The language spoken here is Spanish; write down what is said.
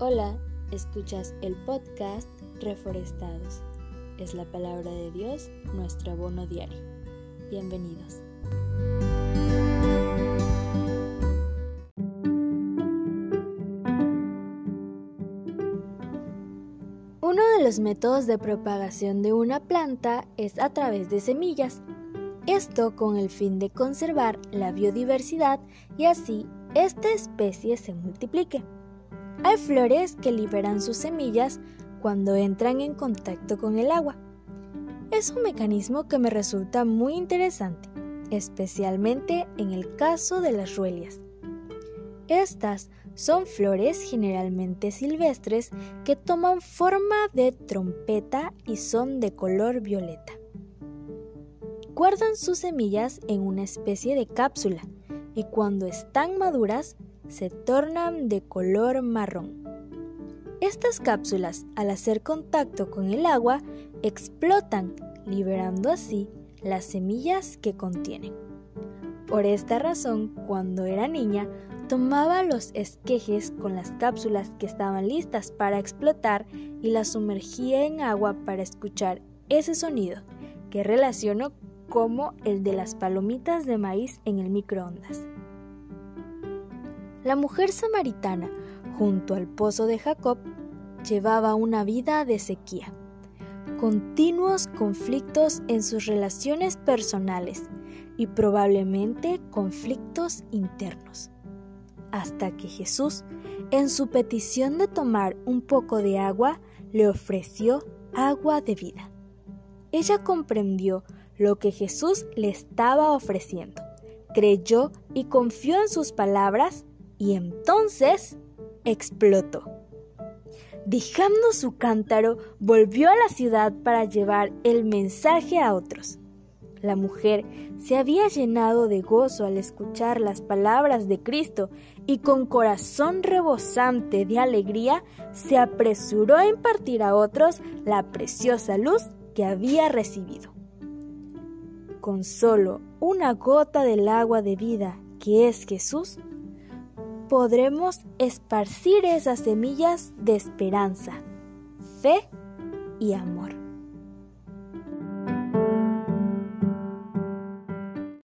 Hola, escuchas el podcast Reforestados. Es la palabra de Dios, nuestro abono diario. Bienvenidos. Uno de los métodos de propagación de una planta es a través de semillas. Esto con el fin de conservar la biodiversidad y así esta especie se multiplique. Hay flores que liberan sus semillas cuando entran en contacto con el agua. Es un mecanismo que me resulta muy interesante, especialmente en el caso de las ruelias. Estas son flores generalmente silvestres que toman forma de trompeta y son de color violeta. Guardan sus semillas en una especie de cápsula y cuando están maduras se tornan de color marrón. Estas cápsulas, al hacer contacto con el agua, explotan, liberando así las semillas que contienen. Por esta razón, cuando era niña, tomaba los esquejes con las cápsulas que estaban listas para explotar y las sumergía en agua para escuchar ese sonido que relaciono como el de las palomitas de maíz en el microondas. La mujer samaritana, junto al pozo de Jacob, llevaba una vida de sequía, continuos conflictos en sus relaciones personales y probablemente conflictos internos. Hasta que Jesús, en su petición de tomar un poco de agua, le ofreció agua de vida. Ella comprendió lo que Jesús le estaba ofreciendo, creyó y confió en sus palabras y entonces explotó. Dejando su cántaro, volvió a la ciudad para llevar el mensaje a otros. La mujer se había llenado de gozo al escuchar las palabras de Cristo y con corazón rebosante de alegría se apresuró a impartir a otros la preciosa luz que había recibido. Con solo una gota del agua de vida que es Jesús, podremos esparcir esas semillas de esperanza, fe y amor.